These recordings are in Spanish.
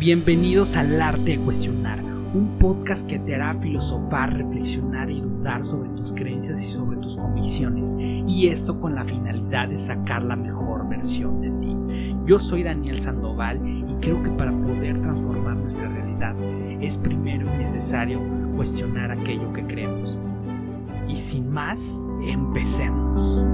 Bienvenidos al arte de cuestionar, un podcast que te hará filosofar, reflexionar y dudar sobre tus creencias y sobre tus convicciones, y esto con la finalidad de sacar la mejor versión de ti. Yo soy Daniel Sandoval y creo que para poder transformar nuestra realidad es primero necesario cuestionar aquello que creemos. Y sin más, empecemos.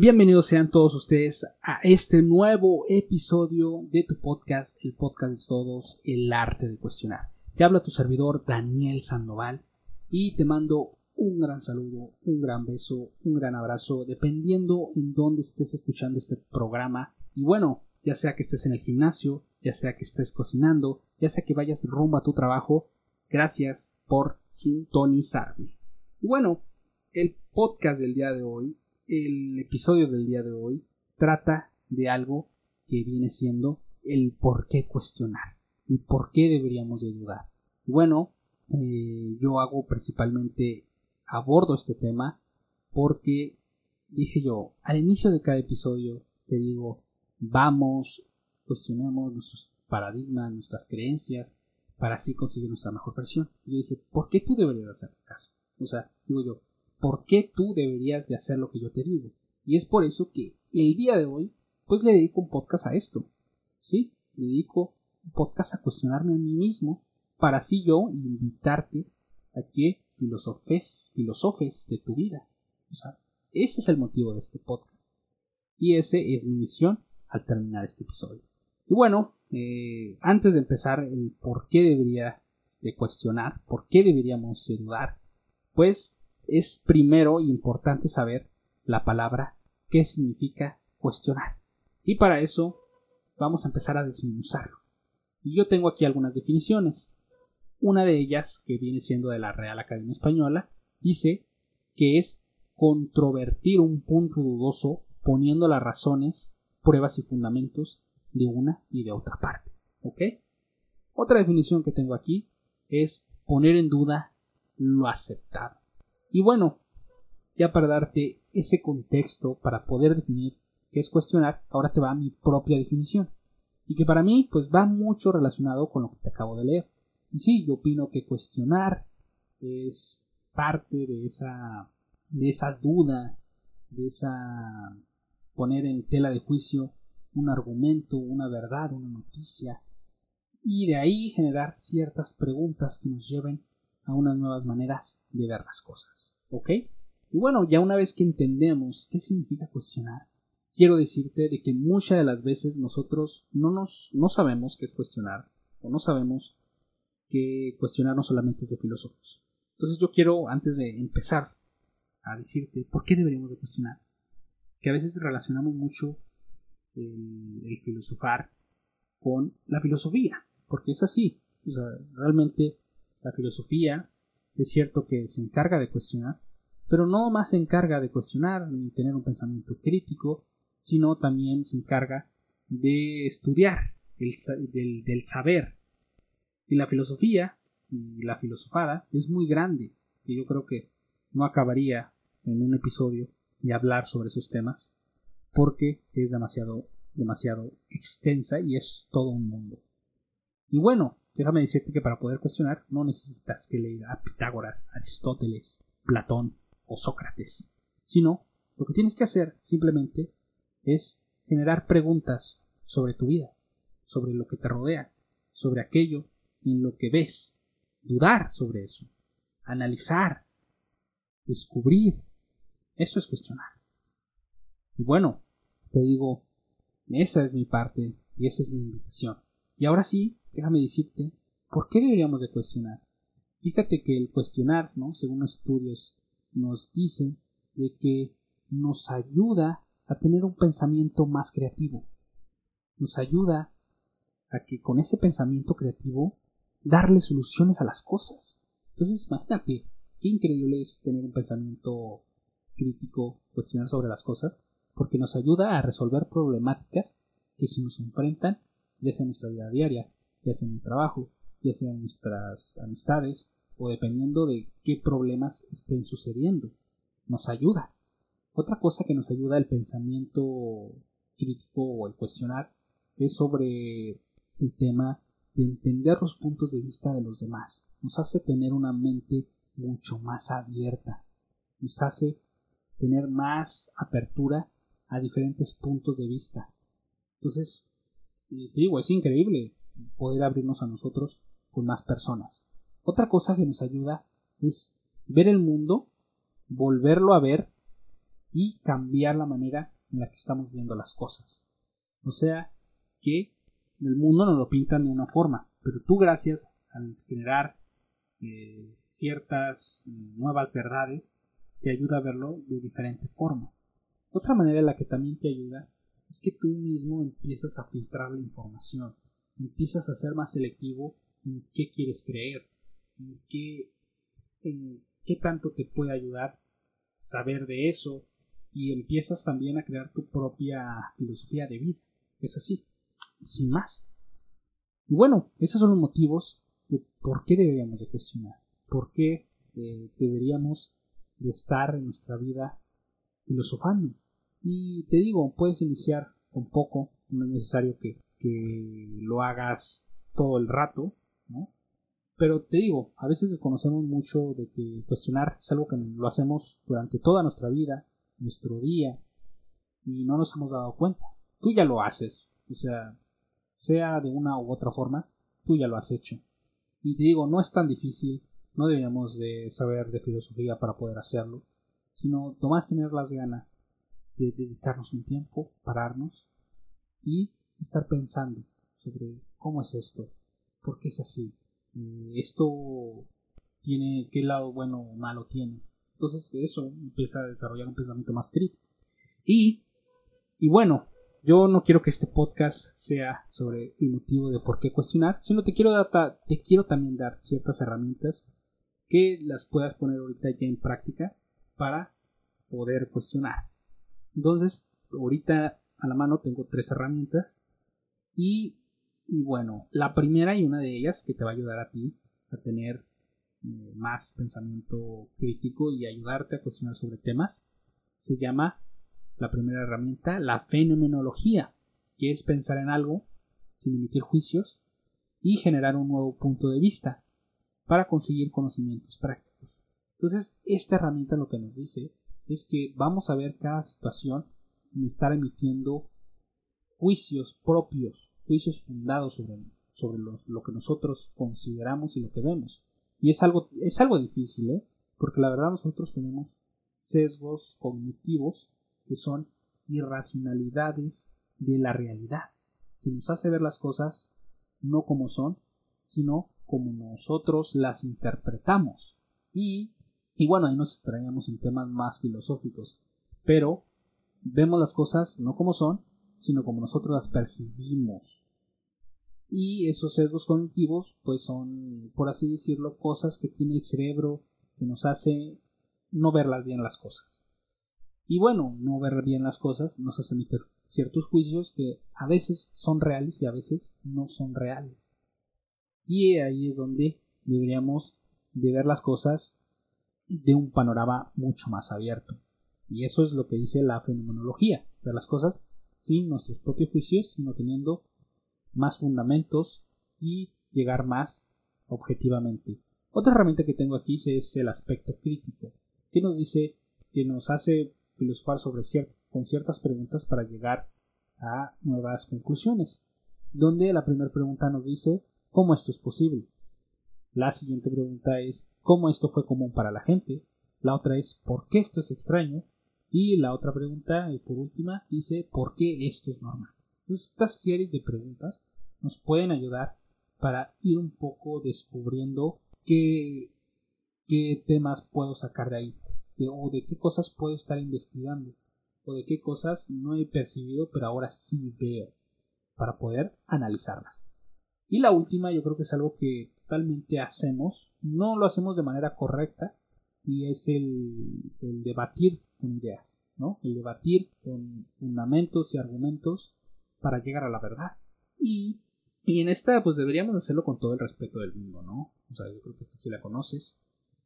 Bienvenidos sean todos ustedes a este nuevo episodio de tu podcast, el podcast de todos, el arte de cuestionar. Te habla tu servidor Daniel Sandoval y te mando un gran saludo, un gran beso, un gran abrazo, dependiendo en dónde estés escuchando este programa. Y bueno, ya sea que estés en el gimnasio, ya sea que estés cocinando, ya sea que vayas rumbo a tu trabajo, gracias por sintonizarme. Y bueno, el podcast del día de hoy el episodio del día de hoy trata de algo que viene siendo el por qué cuestionar y por qué deberíamos de dudar. Bueno, eh, yo hago principalmente abordo este tema porque dije yo, al inicio de cada episodio te digo, vamos, cuestionemos nuestros paradigmas, nuestras creencias, para así conseguir nuestra mejor versión. Y yo dije, ¿por qué tú deberías hacer caso? O sea, digo yo, por qué tú deberías de hacer lo que yo te digo. Y es por eso que el día de hoy, pues le dedico un podcast a esto. ¿Sí? Le dedico un podcast a cuestionarme a mí mismo para así yo invitarte a que filosofes, filosofes de tu vida. O sea, ese es el motivo de este podcast. Y ese es mi misión al terminar este episodio. Y bueno, eh, antes de empezar el por qué debería de cuestionar, por qué deberíamos dudar, pues es primero importante saber la palabra qué significa cuestionar. Y para eso vamos a empezar a desmenuzarlo. Y yo tengo aquí algunas definiciones. Una de ellas, que viene siendo de la Real Academia Española, dice que es controvertir un punto dudoso poniendo las razones, pruebas y fundamentos de una y de otra parte. ¿Ok? Otra definición que tengo aquí es poner en duda lo aceptado. Y bueno, ya para darte ese contexto para poder definir qué es cuestionar, ahora te va mi propia definición. Y que para mí, pues va mucho relacionado con lo que te acabo de leer. Y sí, yo opino que cuestionar es parte de esa, de esa duda, de esa poner en tela de juicio un argumento, una verdad, una noticia, y de ahí generar ciertas preguntas que nos lleven a unas nuevas maneras de ver las cosas. ¿Ok? Y bueno, ya una vez que entendemos qué significa cuestionar, quiero decirte de que muchas de las veces nosotros no nos no sabemos qué es cuestionar o no sabemos que cuestionar no solamente es de filósofos. Entonces yo quiero antes de empezar a decirte por qué deberíamos de cuestionar, que a veces relacionamos mucho el, el filosofar con la filosofía, porque es así, o sea, realmente la filosofía es cierto que se encarga de cuestionar, pero no más se encarga de cuestionar ni tener un pensamiento crítico, sino también se encarga de estudiar el, del, saber. Y la filosofía y la filosofada es muy grande, y yo creo que no acabaría en un episodio de hablar sobre esos temas, porque es demasiado, demasiado extensa y es todo un mundo. Y bueno, Déjame decirte que para poder cuestionar no necesitas que leer a Pitágoras, Aristóteles, Platón o Sócrates, sino lo que tienes que hacer simplemente es generar preguntas sobre tu vida, sobre lo que te rodea, sobre aquello en lo que ves, dudar sobre eso, analizar, descubrir. Eso es cuestionar. Y bueno, te digo, esa es mi parte y esa es mi invitación. Y ahora sí, déjame decirte, ¿por qué deberíamos de cuestionar? Fíjate que el cuestionar, ¿no? Según estudios, nos dicen de que nos ayuda a tener un pensamiento más creativo. Nos ayuda a que con ese pensamiento creativo darle soluciones a las cosas. Entonces, imagínate, qué increíble es tener un pensamiento crítico, cuestionar sobre las cosas, porque nos ayuda a resolver problemáticas que se nos enfrentan ya sea en nuestra vida diaria, ya sea en el trabajo, ya sea en nuestras amistades, o dependiendo de qué problemas estén sucediendo. Nos ayuda. Otra cosa que nos ayuda el pensamiento crítico o el cuestionar es sobre el tema de entender los puntos de vista de los demás. Nos hace tener una mente mucho más abierta. Nos hace tener más apertura a diferentes puntos de vista. Entonces, te digo, es increíble poder abrirnos a nosotros con más personas. Otra cosa que nos ayuda es ver el mundo, volverlo a ver y cambiar la manera en la que estamos viendo las cosas. O sea, que el mundo nos lo pintan de una forma, pero tú gracias al generar eh, ciertas nuevas verdades, te ayuda a verlo de diferente forma. Otra manera en la que también te ayuda es que tú mismo empiezas a filtrar la información, empiezas a ser más selectivo en qué quieres creer, en qué, en qué tanto te puede ayudar saber de eso y empiezas también a crear tu propia filosofía de vida. Es así, sin más. Y bueno, esos son los motivos de por qué deberíamos de cuestionar, por qué eh, deberíamos de estar en nuestra vida filosofando. Y te digo, puedes iniciar con poco, no es necesario que, que lo hagas todo el rato, ¿no? Pero te digo, a veces desconocemos mucho de que cuestionar es algo que lo hacemos durante toda nuestra vida, nuestro día, y no nos hemos dado cuenta. Tú ya lo haces, o sea, sea de una u otra forma, tú ya lo has hecho. Y te digo, no es tan difícil, no deberíamos de saber de filosofía para poder hacerlo, sino nomás tener las ganas de dedicarnos un tiempo, pararnos y estar pensando sobre cómo es esto, por qué es así, eh, esto tiene, qué lado bueno o malo tiene. Entonces eso empieza a desarrollar un pensamiento más crítico. Y, y bueno, yo no quiero que este podcast sea sobre el motivo de por qué cuestionar, sino te quiero, dar, te quiero también dar ciertas herramientas que las puedas poner ahorita ya en práctica para poder cuestionar. Entonces, ahorita a la mano tengo tres herramientas y, bueno, la primera y una de ellas que te va a ayudar a ti a tener eh, más pensamiento crítico y ayudarte a cuestionar sobre temas se llama la primera herramienta la fenomenología, que es pensar en algo sin emitir juicios y generar un nuevo punto de vista para conseguir conocimientos prácticos. Entonces, esta herramienta lo que nos dice es que vamos a ver cada situación sin estar emitiendo juicios propios, juicios fundados sobre, sobre lo que nosotros consideramos y lo que vemos. Y es algo, es algo difícil, ¿eh? porque la verdad nosotros tenemos sesgos cognitivos que son irracionalidades de la realidad, que nos hace ver las cosas no como son, sino como nosotros las interpretamos. Y, y bueno, ahí nos traíamos en temas más filosóficos, pero vemos las cosas no como son, sino como nosotros las percibimos. Y esos sesgos cognitivos, pues son, por así decirlo, cosas que tiene el cerebro que nos hace no verlas bien las cosas. Y bueno, no ver bien las cosas nos hace emitir ciertos juicios que a veces son reales y a veces no son reales. Y ahí es donde deberíamos de ver las cosas de un panorama mucho más abierto. Y eso es lo que dice la fenomenología, ver las cosas sin nuestros propios juicios, sino teniendo más fundamentos y llegar más objetivamente. Otra herramienta que tengo aquí es el aspecto crítico, que nos dice que nos hace filosofar sobre con ciertas preguntas para llegar a nuevas conclusiones, donde la primera pregunta nos dice ¿Cómo esto es posible? La siguiente pregunta es ¿cómo esto fue común para la gente? La otra es ¿por qué esto es extraño? Y la otra pregunta, y por última, dice ¿por qué esto es normal? Entonces, estas series de preguntas nos pueden ayudar para ir un poco descubriendo qué temas puedo sacar de ahí, o de qué cosas puedo estar investigando, o de qué cosas no he percibido pero ahora sí veo, para poder analizarlas. Y la última yo creo que es algo que totalmente hacemos, no lo hacemos de manera correcta, y es el, debatir con ideas, ¿no? El debatir con fundamentos y argumentos para llegar a la verdad. Y, y en esta, pues deberíamos hacerlo con todo el respeto del mundo, ¿no? O sea, yo creo que esta sí la conoces.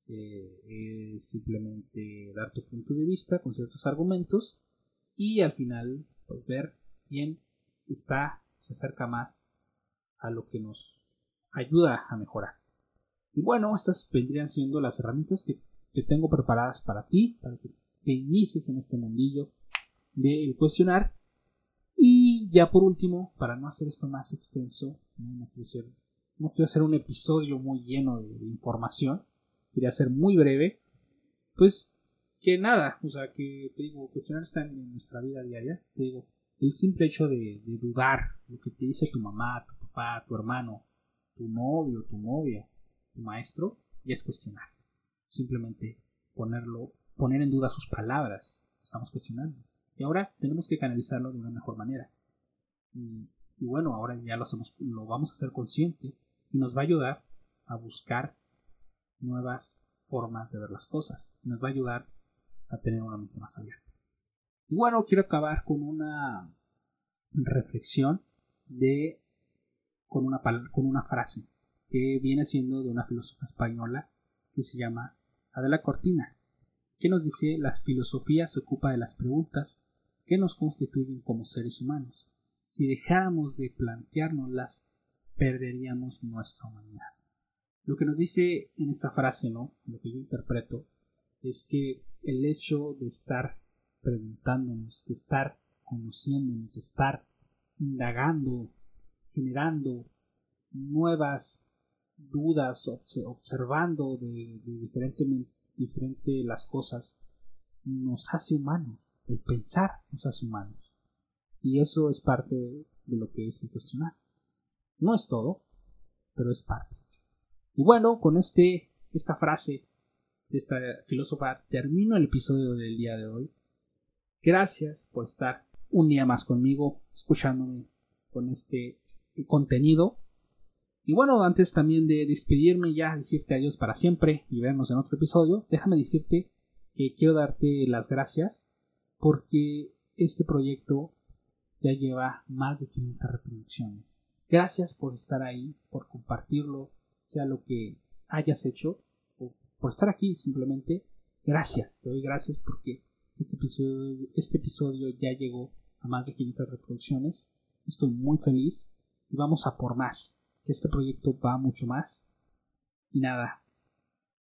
eh, es simplemente dar tu punto de vista con ciertos argumentos y al final pues, ver quién está, se acerca más a lo que nos ayuda a mejorar. Y bueno, estas vendrían siendo las herramientas que, que tengo preparadas para ti, para que te inicies en este mundillo del cuestionar. Y ya por último, para no hacer esto más extenso, no, quiero, hacer, un episodio muy lleno de, información, quería ser muy breve, pues que nada, o sea, que te digo, cuestionar está en nuestra vida diaria, te digo, el simple hecho de, de dudar lo que te dice tu mamá, tu papá, tu hermano, tu novio, tu novia, tu maestro, ya es cuestionar. Simplemente ponerlo, poner en duda sus palabras, estamos cuestionando. Y ahora tenemos que canalizarlo de una mejor manera. Y, bueno, ahora ya lo, hacemos, lo vamos a hacer consciente y nos va a ayudar a buscar nuevas formas de ver las cosas. Nos va a ayudar a tener una mente más abierta. Y bueno, quiero acabar con una reflexión de con una, con una frase que viene siendo de una filósofa española que se llama Adela Cortina, que nos dice la filosofía se ocupa de las preguntas que nos constituyen como seres humanos. Si dejáramos de planteárnoslas, perderíamos nuestra humanidad. Lo que nos dice en esta frase, ¿no? Lo que yo interpreto, es que el hecho de estar preguntándonos, de estar conociéndonos, de estar indagando, generando nuevas dudas, observando de, diferente, diferente las cosas, nos hace humanos. El pensar nos hace humanos. Y eso es parte de lo que es el cuestionar. No es todo, pero es parte. Y bueno, con este, esta frase de esta filósofa termino el episodio del día de hoy. Gracias por estar un día más conmigo, escuchándome con este contenido. Y bueno, antes también de despedirme ya, decirte adiós para siempre y vernos en otro episodio, déjame decirte que quiero darte las gracias porque este proyecto ya lleva más de 500 reproducciones. Gracias por estar ahí, por compartirlo, sea lo que hayas hecho, o por estar aquí simplemente. Gracias, te doy gracias porque este episodio, este episodio ya llegó a más de 500 reproducciones. Estoy muy feliz y vamos a por más este proyecto va mucho más. Y nada,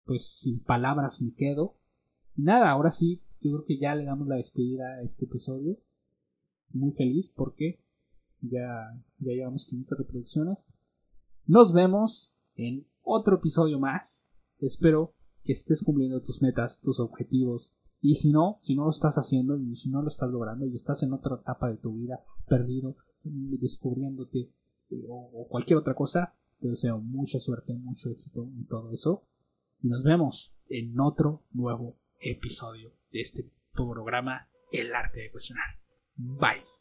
pues sin palabras me quedo. Nada, ahora sí, yo creo que ya le damos la despedida a este episodio. Muy feliz porque ya, ya llevamos 500 reproducciones. Nos vemos en otro episodio más. Espero que estés cumpliendo tus metas, tus objetivos. Y si no, si no lo estás haciendo y si no lo estás logrando y estás en otra etapa de tu vida, perdido, descubriéndote, o, cualquier otra cosa, te deseo mucha suerte, mucho éxito en todo eso. Y nos vemos en otro nuevo episodio de este programa El arte de cuestionar. Bye.